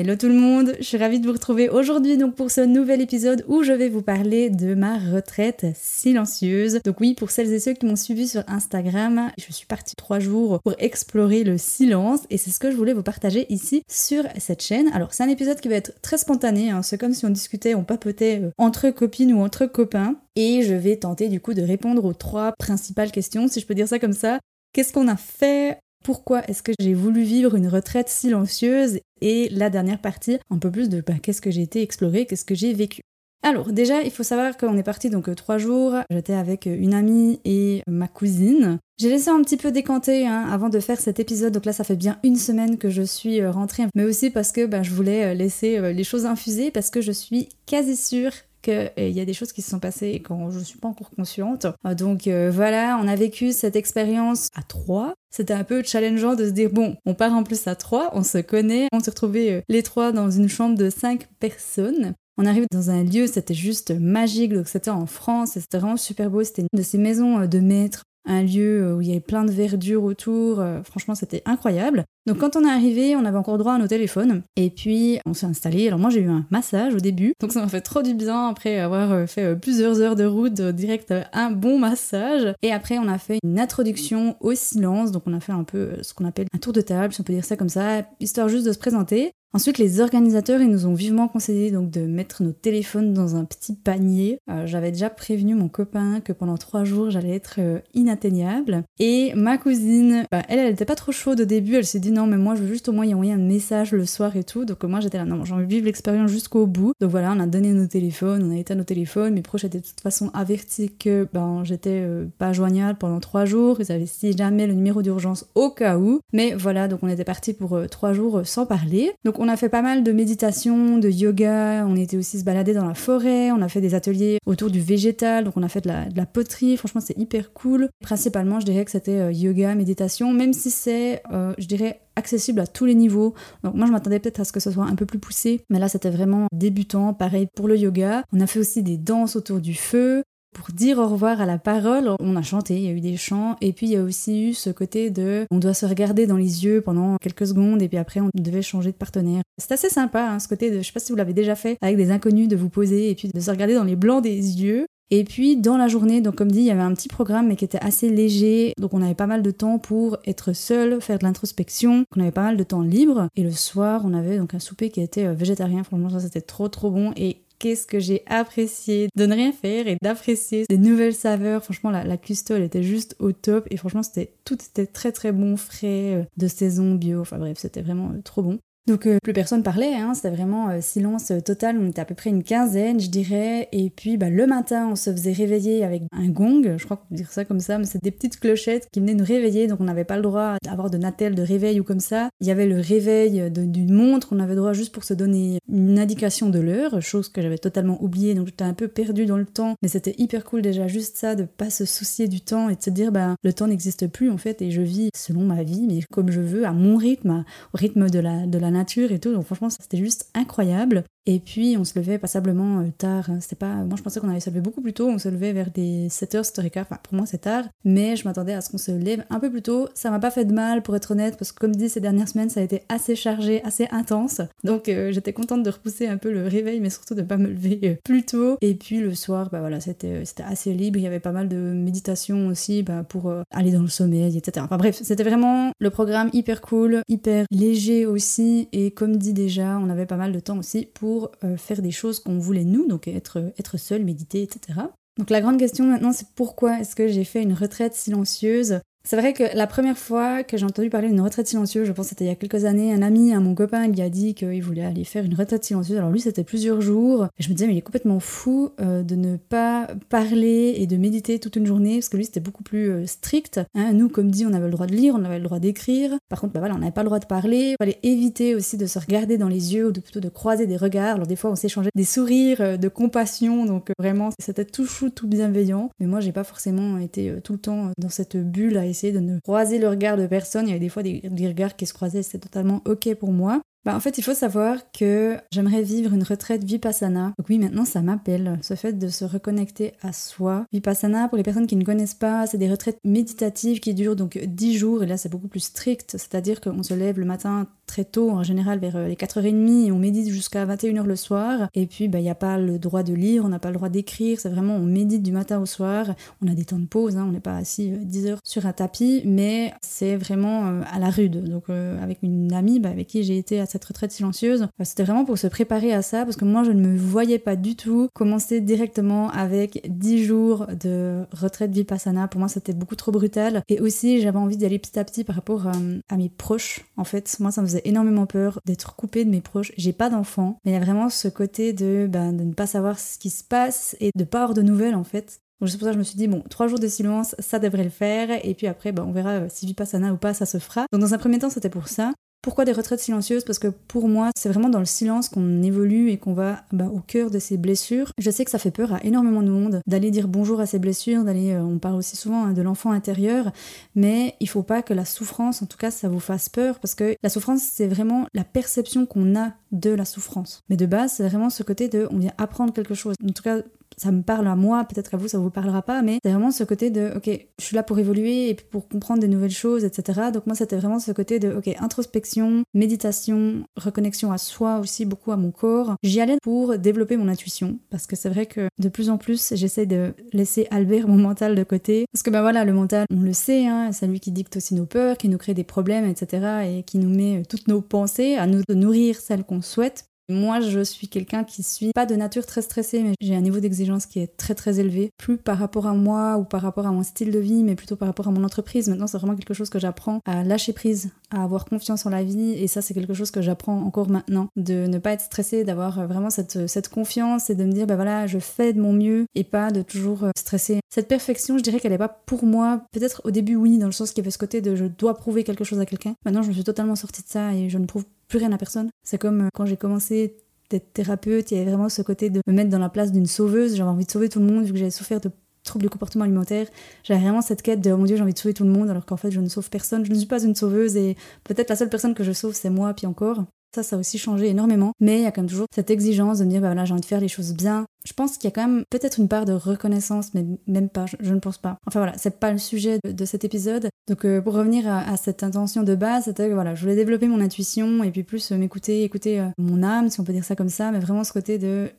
Hello tout le monde, je suis ravie de vous retrouver aujourd'hui donc pour ce nouvel épisode où je vais vous parler de ma retraite silencieuse. Donc oui, pour celles et ceux qui m'ont suivi sur Instagram, je suis partie trois jours pour explorer le silence et c'est ce que je voulais vous partager ici sur cette chaîne. Alors c'est un épisode qui va être très spontané, hein. c'est comme si on discutait, on papotait euh, entre copines ou entre copains et je vais tenter du coup de répondre aux trois principales questions, si je peux dire ça comme ça. Qu'est-ce qu'on a fait pourquoi est-ce que j'ai voulu vivre une retraite silencieuse et la dernière partie, un peu plus de bah, qu'est-ce que j'ai été explorer, qu'est-ce que j'ai vécu? Alors déjà, il faut savoir qu'on est parti donc euh, trois jours. J'étais avec euh, une amie et ma cousine. J'ai laissé un petit peu décanter hein, avant de faire cet épisode. Donc là, ça fait bien une semaine que je suis euh, rentrée, mais aussi parce que bah, je voulais laisser les choses infuser parce que je suis quasi sûre qu'il y a des choses qui se sont passées quand je ne suis pas encore consciente. Donc voilà, on a vécu cette expérience à trois. C'était un peu challengeant de se dire bon, on part en plus à trois, on se connaît, on s'est retrouvés les trois dans une chambre de cinq personnes. On arrive dans un lieu, c'était juste magique, donc c'était en France, c'était vraiment super beau, c'était une de ces maisons euh, de maître, un lieu euh, où il y avait plein de verdure autour, euh, franchement c'était incroyable. Donc quand on est arrivé, on avait encore droit à nos téléphones, et puis on s'est installé, alors moi j'ai eu un massage au début, donc ça m'a fait trop du bien après avoir fait plusieurs heures de route direct un bon massage, et après on a fait une introduction au silence, donc on a fait un peu ce qu'on appelle un tour de table, si on peut dire ça comme ça, histoire juste de se présenter, Ensuite, les organisateurs, ils nous ont vivement conseillé donc de mettre nos téléphones dans un petit panier. Euh, j'avais déjà prévenu mon copain que pendant trois jours, j'allais être euh, inatteignable. Et ma cousine, bah, elle, elle était pas trop chaude au début. Elle s'est dit non, mais moi, je veux juste au moins y envoyer un message le soir et tout. Donc moi, j'étais là, non, j'ai envie de vivre l'expérience jusqu'au bout. Donc voilà, on a donné nos téléphones, on a éteint nos téléphones. Mes proches étaient de toute façon avertis que ben, j'étais euh, pas joignable pendant trois jours. Ils avaient si jamais le numéro d'urgence au cas où. Mais voilà, donc on était parti pour trois jours sans parler. On a fait pas mal de méditation, de yoga, on était aussi se balader dans la forêt, on a fait des ateliers autour du végétal, donc on a fait de la, poterie, franchement c'est hyper cool. Principalement je dirais que c'était euh, yoga, méditation, même si c'est, euh, je dirais, accessible à tous les niveaux. Donc moi je m'attendais peut-être à ce que ce soit un peu plus poussé, mais là c'était vraiment débutant. Pareil pour le yoga. On a fait aussi des danses autour du feu pour dire au revoir à la parole, on a chanté, il y a eu des chants, et puis il y a aussi eu ce côté de on doit se regarder dans les yeux pendant quelques secondes, et puis après on devait changer de partenaire. C'est assez sympa, hein, ce côté de, je sais pas si vous l'avez déjà fait, avec des inconnus, de vous poser, et puis de se regarder dans les blancs des yeux. Et puis dans la journée, donc comme dit, il y avait un petit programme mais qui était assez léger, donc on avait pas mal de temps pour être seul, faire de l'introspection, on avait pas mal de temps libre. Et le soir, on avait donc un souper qui était euh, végétarien, franchement ça c'était trop trop bon et qu'est-ce que j'ai apprécié de ne rien faire et d'apprécier des nouvelles saveurs. Franchement, la, la custo, elle était juste au top et franchement, c'était tout était très très bon, frais, euh, de saison, bio. Enfin bref, c'était vraiment euh, trop bon. Donc euh, plus personne parlait, hein, c'était vraiment euh, silence euh, total, on était à peu près une quinzaine je dirais, et puis bah, le matin on se faisait réveiller avec un gong, je crois qu'on peut dire ça comme ça, mais c'est des petites clochettes qui venaient nous réveiller, donc on n'avait pas le droit d'avoir de natel de réveil ou comme ça. Il y avait le réveil d'une montre, on avait droit juste pour se donner une indication de l'heure, chose que j'avais totalement oubliée, donc j'étais un peu perdue dans le temps, mais c'était hyper cool déjà juste ça, de pas se soucier du temps et de se dire bah le temps n'existe plus en fait. Et je vis selon ma vie, mais comme je veux, à mon rythme, au rythme de la, de la nature et tout. Donc franchement, c'était juste incroyable. Et puis on se levait passablement euh, tard. Hein. C'était pas. Moi je pensais qu'on allait se lever beaucoup plus tôt. On se levait vers des 7h, 7h15. Enfin pour moi c'est tard. Mais je m'attendais à ce qu'on se lève un peu plus tôt. Ça m'a pas fait de mal pour être honnête. Parce que comme dit ces dernières semaines ça a été assez chargé, assez intense. Donc euh, j'étais contente de repousser un peu le réveil. Mais surtout de pas me lever euh, plus tôt. Et puis le soir bah voilà c'était assez libre. Il y avait pas mal de méditation aussi bah, pour aller dans le sommeil etc. Enfin bref c'était vraiment le programme hyper cool, hyper léger aussi. Et comme dit déjà on avait pas mal de temps aussi pour euh, faire des choses qu'on voulait nous, donc être, être seul, méditer, etc. Donc la grande question maintenant c'est pourquoi est-ce que j'ai fait une retraite silencieuse C'est vrai que la première fois que j'ai entendu parler d'une retraite silencieuse, je pense que c'était il y a quelques années, un ami, un mon copain, lui a dit qu'il voulait aller faire une retraite silencieuse. Alors lui, c'était plusieurs jours. Je me disais, mais il est complètement fou euh, de ne pas parler et de méditer toute une journée, parce que lui, c'était beaucoup plus euh, strict. Hein. Nous, comme dit, on avait le droit de lire, on avait le droit d'écrire. Par contre, bah voilà, on n'avait pas le droit de parler. Il fallait éviter aussi de se regarder dans les yeux, ou de, plutôt de croiser des regards. Alors des fois, on s'échangeait des sourires euh, de compassion, donc vraiment, c'était tout chou, tout bienveillant. Mais moi, j'ai pas forcément été tout le temps dans cette bulle à essayer de ne croiser le regard de personne. Il y avait des fois des, regards qui se croisaient, c'était totalement ok pour moi. Bah, en fait, il faut savoir que j'aimerais vivre une retraite vipassana. Donc oui, maintenant ça m'appelle, ce fait de se reconnecter à soi. Vipassana, pour les personnes qui ne connaissent pas, c'est des retraites méditatives qui durent donc 10 jours, et là c'est beaucoup plus strict, c'est-à-dire qu'on se lève le matin très tôt, en général vers euh, les 4h30, et on médite jusqu'à 21h le soir. Et puis, bah, il n'y a pas le droit de lire, on n'a pas le droit d'écrire, c'est vraiment, on médite du matin au soir. On a des temps de pause, hein, on n'est pas assis 10 euh, heures sur un tapis, mais c'est vraiment euh, à la rude. Donc, avec une amie bah, avec qui j'ai été à cette retraite silencieuse, bah, c'était vraiment pour se préparer à ça, parce que moi, je ne me voyais pas du tout commencer directement avec 10 jours de retraite vipassana. Pour moi, c'était beaucoup trop brutal. Et aussi, j'avais envie d'y aller petit à petit par rapport à mes proches. En fait, moi, ça me faisait énormément peur d'être coupée de mes proches. J'ai pas d'enfants, mais il y a vraiment ce côté de, ben, de ne pas savoir ce qui se passe et de pas avoir de nouvelles en fait. Donc c'est pour ça que je me suis dit, bon, trois jours de silence, ça devrait le faire. Et puis après, ben, on verra euh, si Vipassana ou pas, ça se fera. Donc dans un premier temps, c'était pour ça. Pourquoi des retraites silencieuses? Parce que pour moi, c'est vraiment dans le silence qu'on évolue et qu'on va bah, au cœur de ses blessures. Je sais que ça fait peur à énormément de monde d'aller dire bonjour à ses blessures, d'aller, euh, on parle aussi souvent hein, de l'enfant intérieur, mais il faut pas que la souffrance, en tout cas, ça vous fasse peur, parce que la souffrance, c'est vraiment la perception qu'on a de la souffrance. Mais de base, c'est vraiment ce côté de, on vient apprendre quelque chose. En tout cas, ça me parle à moi, peut-être qu'à vous ça vous parlera pas, mais c'est vraiment ce côté de ok, je suis là pour évoluer et pour comprendre des nouvelles choses, etc. Donc moi c'était vraiment ce côté de ok, introspection, méditation, reconnexion à soi aussi, beaucoup à mon corps. J'y allais pour développer mon intuition, parce que c'est vrai que de plus en plus j'essaie de laisser Albert mon mental de côté, parce que ben voilà, le mental, on le sait, hein, c'est lui qui dicte aussi nos peurs, qui nous crée des problèmes, etc. et qui nous met toutes nos pensées à nous nourrir celles qu'on souhaite moi, je suis quelqu'un qui suis pas de nature très stressée, mais j'ai un niveau d'exigence qui est très très élevé. Plus par rapport à moi ou par rapport à mon style de vie, mais plutôt par rapport à mon entreprise. Maintenant, c'est vraiment quelque chose que j'apprends à lâcher prise, à avoir confiance en la vie. Et ça, c'est quelque chose que j'apprends encore maintenant. De ne pas être stressée, d'avoir vraiment cette, cette confiance et de me dire, bah voilà, je fais de mon mieux et pas de toujours euh, stresser. Cette perfection, je dirais qu'elle n'est pas pour moi. Peut-être au début, oui, dans le sens qu'il y avait ce côté de je dois prouver quelque chose à quelqu'un. Maintenant, je me suis totalement sortie de ça et je ne prouve plus rien à personne. C'est comme euh, quand j'ai commencé d'être thérapeute, il y avait vraiment ce côté de me mettre dans la place d'une sauveuse. J'avais envie de sauver tout le monde vu que j'avais souffert de troubles du comportement alimentaire. J'avais vraiment cette quête de oh mon dieu, j'ai envie de sauver tout le monde alors qu'en fait je ne sauve personne. Je ne suis pas une sauveuse et peut-être la seule personne que je sauve c'est moi, puis encore. Ça, ça a aussi changé énormément. Mais il y a quand même toujours cette exigence de me dire, bah voilà, j'ai envie de faire les choses bien. Je pense qu'il y a quand même peut-être une part de reconnaissance, mais même pas, je, ne pense pas. Enfin voilà, c'est pas le sujet de, cet épisode. Donc euh, pour revenir à, cette intention de base, c'était que voilà, je voulais développer mon intuition et puis plus euh, m'écouter, écouter euh, mon âme, si on peut dire ça comme ça, mais vraiment ce côté de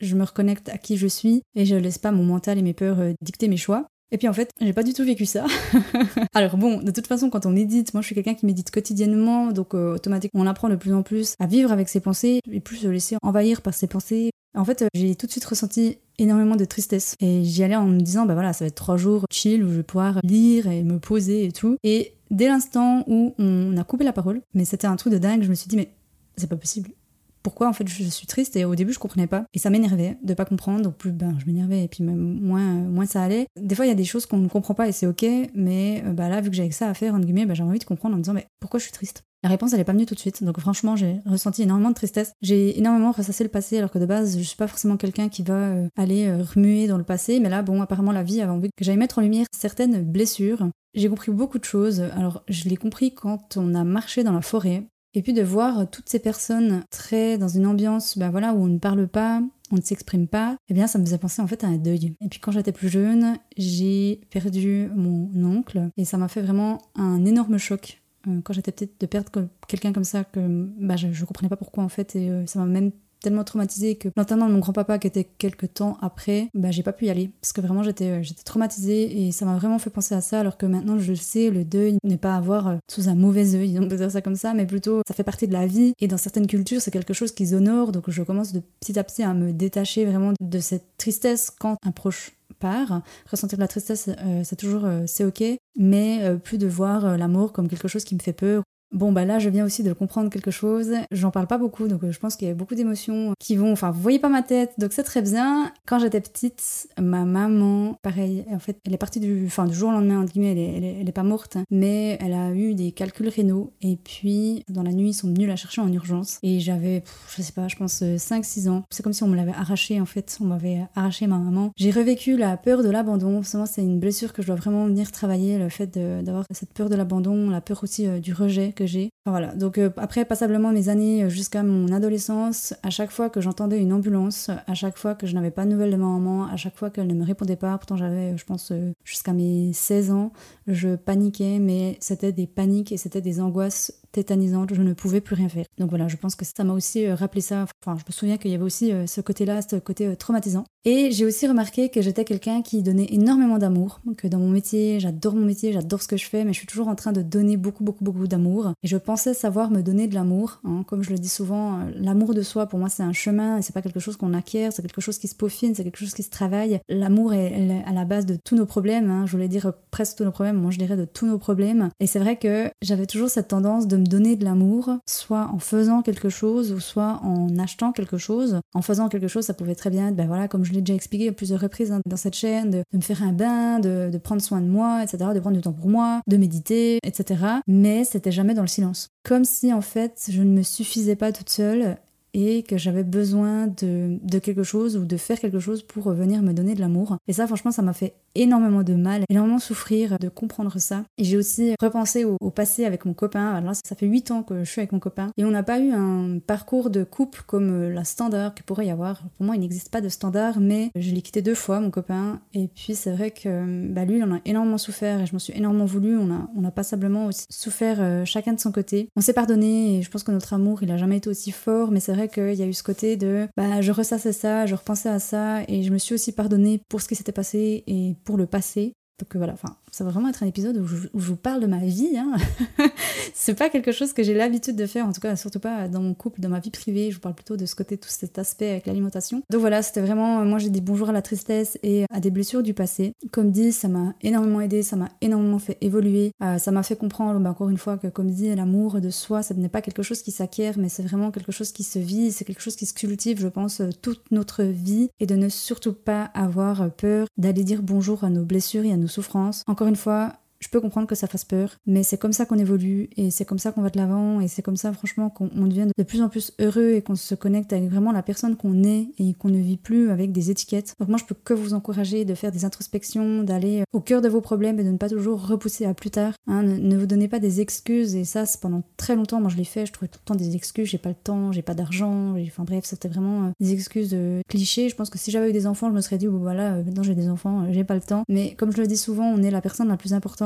je me reconnecte à qui je suis et je laisse pas mon mental et mes peurs dicter mes choix. Et puis en fait, j'ai pas du tout vécu ça. Alors bon, de toute façon, quand on médite, moi je suis quelqu'un qui médite quotidiennement, donc euh, automatiquement on apprend de plus en plus à vivre avec ses pensées et plus se laisser envahir par ses pensées. En fait, euh, j'ai tout de suite ressenti énormément de tristesse et j'y allais en me disant bah voilà, ça va être trois jours chill où je vais pouvoir lire et me poser et tout. Et dès l'instant où on a coupé la parole, mais c'était un truc de dingue, je me suis dit mais c'est pas possible pourquoi en fait je suis triste et au début je comprenais pas. Et ça m'énervait de pas comprendre. Plus ben je m'énervais et puis même moins moins ça allait. Des fois il y a des choses qu'on ne comprend pas et c'est ok. Mais euh, bah là vu que j'avais ça à faire entre guillemets bah, j'ai envie de comprendre en me disant mais pourquoi je suis triste? La réponse elle est pas venue tout de suite. Donc franchement j'ai ressenti énormément de tristesse. J'ai énormément ressassé le passé alors que de base je suis pas forcément quelqu'un qui va euh, aller euh, remuer dans le passé. Mais là bon apparemment la vie avait envie que j'aille mettre en lumière certaines blessures. J'ai compris beaucoup de choses. Alors, je l'ai compris quand on a marché dans la forêt. Et puis de voir toutes ces personnes très dans une ambiance ben voilà, où on ne parle pas, on ne s'exprime pas, eh bien ça me faisait penser en fait à un deuil. Et puis quand j'étais plus jeune, j'ai perdu mon oncle et ça m'a fait vraiment un énorme choc euh, quand j'étais petite de perdre quelqu'un comme ça que bah, je, ne comprenais pas pourquoi en fait et euh, ça m'a même tellement traumatisée que l'enterrement de mon grand-papa qui était quelques temps après, bah j'ai pas pu y aller. Parce que vraiment j'étais euh, j'étais traumatisée et ça m'a vraiment fait penser à ça alors que maintenant je sais, le deuil n'est pas à voir euh, sous un mauvais œil, on peut dire ça comme ça, mais plutôt ça fait partie de la vie. Et dans certaines cultures c'est quelque chose qu'ils honorent donc je commence de petit à petit à me détacher vraiment de cette tristesse quand un proche part. Ressentir de la tristesse, c'est toujours c'est ok, mais plus de voir l'amour comme quelque chose qui me fait peur Bon, bah là, je viens aussi de comprendre quelque chose. J'en parle pas beaucoup, donc euh, je pense qu'il y a beaucoup d'émotions qui vont. Enfin, vous voyez pas ma tête, donc c'est très bien. Quand j'étais petite, ma maman, pareil, en fait, elle est partie du, enfin, du jour au lendemain, entre guillemets, elle est, elle est, pas morte, mais elle a eu des calculs rénaux. Et puis, dans la nuit, ils sont venus la chercher en urgence. Et j'avais, je sais pas, je pense 5-6 euh, ans. C'est comme si on me l'avait arraché, en fait. On m'avait arraché ma maman. J'ai revécu la peur de l'abandon. c'est une blessure que je dois vraiment venir travailler, le fait d'avoir cette peur de l'abandon, la peur aussi euh, du rejet que j'ai. voilà, donc euh, après passablement mes années euh, jusqu'à mon adolescence, à chaque fois que j'entendais une ambulance, à chaque fois que je n'avais pas de nouvelles de ma maman, à chaque fois qu'elle ne me répondait pas, pourtant j'avais, je pense, euh, jusqu'à mes 16 ans, je paniquais, mais c'était des paniques et c'était des angoisses tétanisante, je ne pouvais plus rien faire. Donc voilà, je pense que ça m'a aussi euh, rappelé ça. Enfin, je me souviens qu'il y avait aussi euh, ce côté-là, ce côté euh, traumatisant. Et j'ai aussi remarqué que j'étais quelqu'un qui donnait énormément d'amour, que dans mon métier, j'adore mon métier, j'adore ce que je fais, mais je suis toujours en train de donner beaucoup, beaucoup, beaucoup d'amour. Et je pensais savoir me donner de l'amour. Hein. Comme je le dis souvent, l'amour de soi, pour moi, c'est un chemin, c'est pas quelque chose qu'on acquiert, c'est quelque chose qui se peaufine, c'est quelque chose qui se travaille. L'amour est, à la base de tous nos problèmes. Hein. Je voulais dire presque tous nos problèmes, moi je dirais de tous nos problèmes. Et c'est vrai que j'avais toujours cette tendance de me donner de l'amour, soit en faisant quelque chose ou soit en achetant quelque chose. En faisant quelque chose, ça pouvait très bien être, ben voilà, comme je l'ai déjà expliqué à plusieurs reprises hein, dans cette chaîne, de, me faire un bain, de, de, prendre soin de moi, etc., de prendre du temps pour moi, de méditer, etc. Mais c'était jamais dans le silence. Comme si en fait je ne me suffisais pas toute seule et que j'avais besoin de, de, quelque chose ou de faire quelque chose pour venir me donner de l'amour. Et ça, franchement, ça m'a fait énormément de mal, énormément souffrir de comprendre ça. Et j'ai aussi repensé au, passé avec mon copain. Alors ça fait 8 ans que je suis avec mon copain et on n'a pas eu un parcours de couple comme euh, la standard qu'il pourrait y avoir. Pour moi, il n'existe pas de standard, mais je l'ai quitté deux fois, mon copain. Et puis c'est vrai que bah, lui, il en a énormément souffert et je m'en suis énormément voulu. On a, on a passablement aussi souffert euh, chacun de son côté. On s'est pardonné et je pense que notre amour, il a jamais été aussi fort, mais c'est vrai qu'il y a eu ce côté de bah, je ressassais ça, je repensais à ça et je me suis aussi pardonné pour ce qui s'était passé et pour le passé. Donc voilà, enfin, ça va vraiment être un épisode où je, vous parle de ma vie. Hein. c'est pas quelque chose que j'ai l'habitude de faire, en tout cas, surtout pas dans mon couple, dans ma vie privée. Je vous parle plutôt de ce côté, tout cet aspect avec l'alimentation. Donc voilà, c'était vraiment, moi j'ai dit bonjour à la tristesse et à des blessures du passé. Comme dit, ça m'a énormément aidé, ça m'a énormément fait évoluer. Euh, ça m'a fait comprendre, bah, encore une fois, que comme dit, l'amour de soi, ça n'est pas quelque chose qui s'acquiert, mais c'est vraiment quelque chose qui se vit, c'est quelque chose qui se cultive, je pense, euh, toute notre vie et de ne surtout pas avoir peur d'aller dire bonjour à nos blessures et à nos souffrances. Encore une fois, je peux comprendre que ça fasse peur, mais c'est comme ça qu'on évolue et c'est comme ça qu'on va de l'avant et c'est comme ça franchement qu'on devient de plus en plus heureux et qu'on se connecte avec vraiment la personne qu'on est et qu'on ne vit plus avec des étiquettes. Donc moi je peux que vous encourager de faire des introspections, d'aller au cœur de vos problèmes et de ne pas toujours repousser à plus tard. Hein. ne, vous donnez pas des excuses et ça c'est pendant très longtemps moi je l'ai fait, je trouvais tout le temps des excuses, j'ai pas le temps, j'ai pas d'argent, enfin bref c'était vraiment euh, des excuses de clichés. Je pense que si j'avais eu des enfants je me serais dit bon voilà euh, maintenant j'ai des enfants, euh, j'ai pas le temps. Mais comme je le dis souvent on est la personne la plus importante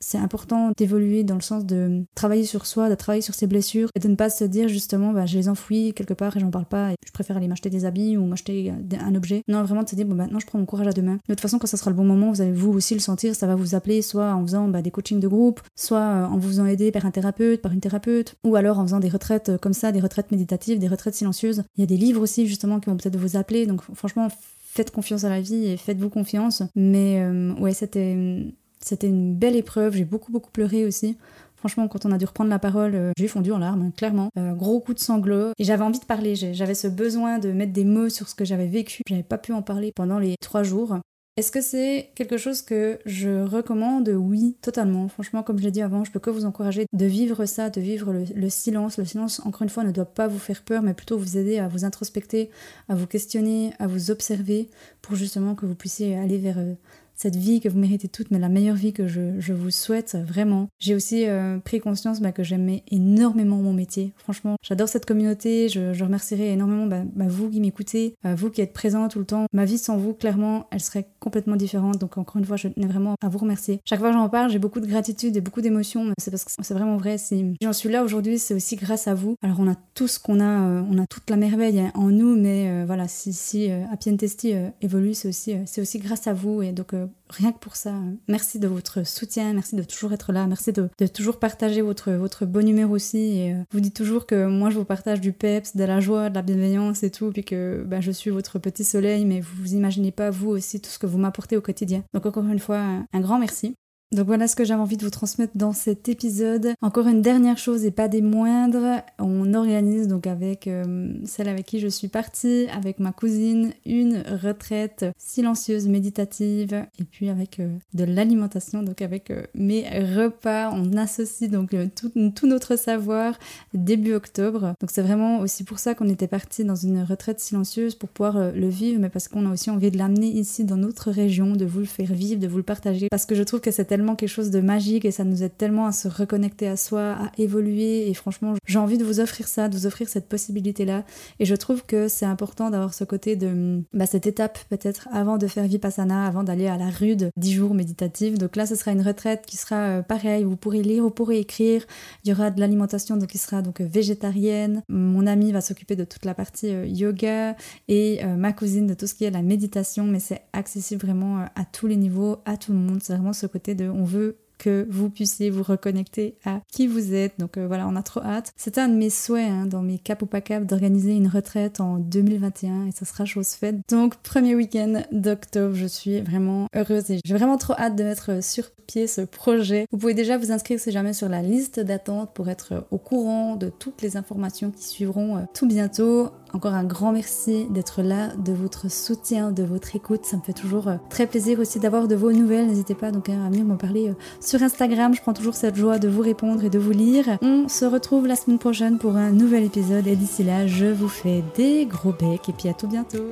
c'est important d'évoluer dans le sens de travailler sur soi, de travailler sur ses blessures et de ne pas se dire justement bah, je les enfouis quelque part et j'en parle pas et je préfère aller m'acheter des habits ou m'acheter un objet. Non, vraiment de se dire bon maintenant je prends mon courage à deux mains. De toute façon quand ça sera le bon moment, vous allez vous aussi le sentir, ça va vous appeler soit en faisant bah, des coachings de groupe, soit euh, en vous faisant aider par un thérapeute, par une thérapeute ou alors en faisant des retraites euh, comme ça, des retraites méditatives, des retraites silencieuses. Il y a des livres aussi justement qui vont peut-être vous appeler donc franchement faites confiance à la vie et faites-vous confiance. Mais euh, ouais, c'était c'était une belle épreuve, j'ai beaucoup beaucoup pleuré aussi. Franchement, quand on a dû reprendre la parole, euh, j'ai fondu en larmes, clairement. Euh, gros coup de sanglot. Et j'avais envie de parler, j'avais ce besoin de mettre des mots sur ce que j'avais vécu. J'avais pas pu en parler pendant les trois jours. Est-ce que c'est quelque chose que je recommande? Oui, totalement. Franchement, comme je l'ai dit avant, je peux que vous encourager de vivre ça, de vivre le, le, silence. Le silence, encore une fois, ne doit pas vous faire peur, mais plutôt vous aider à vous introspecter, à vous questionner, à vous observer, pour justement que vous puissiez aller vers euh, cette vie que vous méritez toutes, mais la meilleure vie que je, vous souhaite vraiment. J'ai aussi euh, pris conscience bah, que j'aimais énormément mon métier. Franchement, j'adore cette communauté. Je, je remercierai énormément bah, bah, vous qui m'écoutez, euh, vous qui êtes présents tout le temps. Ma vie sans vous, clairement, elle serait complètement différente. Donc encore une fois, je tenais vraiment à vous remercier. Chaque fois que j'en parle, j'ai beaucoup de gratitude et beaucoup d'émotions. C'est parce que c'est vraiment vrai. Si j'en suis là aujourd'hui, c'est aussi grâce à vous. Alors on a tout ce qu'on a, euh, on a toute la merveille en nous, mais voilà, si, si Happy Testy évolue, c'est aussi, c'est aussi grâce à vous. Et donc rien que pour ça, merci de votre soutien, merci de toujours être là, merci de, toujours partager votre, votre bonne humeur aussi. Et euh, vous dites toujours que moi je vous partage du peps, de la joie, de la bienveillance et tout, puis que bah, je suis votre petit soleil, mais vous vous imaginez pas vous aussi tout ce que vous m'apportez au quotidien. Donc encore une fois, un grand merci. Donc voilà ce que j'avais envie de vous transmettre dans cet épisode. Encore une dernière chose et pas des moindres, on organise donc avec euh, celle avec qui je suis partie, avec ma cousine, une retraite silencieuse, méditative et puis avec euh, de l'alimentation, donc avec euh, mes repas. On associe donc tout, tout, notre savoir début octobre. Donc c'est vraiment aussi pour ça qu'on était parti dans une retraite silencieuse pour pouvoir le vivre, mais parce qu'on a aussi envie de l'amener ici dans notre région, de vous le faire vivre, de vous le partager, parce que je trouve que c'était quelque chose de magique et ça nous aide tellement à se reconnecter à soi, à évoluer. Et franchement, j'ai envie de vous offrir ça, de vous offrir cette possibilité-là. Et je trouve que c'est important d'avoir ce côté de bah, cette étape peut-être avant de faire Vipassana, avant d'aller à la rude 10 jours méditatifs. Donc là, ce sera une retraite qui sera euh, pareil. Vous pourrez lire, vous pourrez écrire. Il y aura de l'alimentation donc qui sera donc végétarienne. Mon ami va s'occuper de toute la partie euh, yoga et euh, ma cousine de tout ce qui est la méditation. Mais c'est accessible vraiment à tous les niveaux, à tout le monde. C'est vraiment ce côté de on veut que vous puissiez vous reconnecter à qui vous êtes. Donc euh, voilà, on a trop hâte. C'était un de mes souhaits hein, dans mes cap ou pas cap d'organiser une retraite en 2021 et ça sera chose faite. Donc premier week-end d'octobre, je suis vraiment heureuse et j'ai vraiment trop hâte de mettre sur pied ce projet. Vous pouvez déjà vous inscrire si jamais sur la liste d'attente pour être au courant de toutes les informations qui suivront euh, tout bientôt. Encore un grand merci d'être là, de votre soutien, de votre écoute. Ça me fait toujours euh, très plaisir aussi d'avoir de vos nouvelles. N'hésitez pas donc à venir me parler sur Instagram. Je prends toujours cette joie de vous répondre et de vous lire. On se retrouve la semaine prochaine pour un nouvel épisode et d'ici là, je vous fais des gros becs et puis à tout bientôt.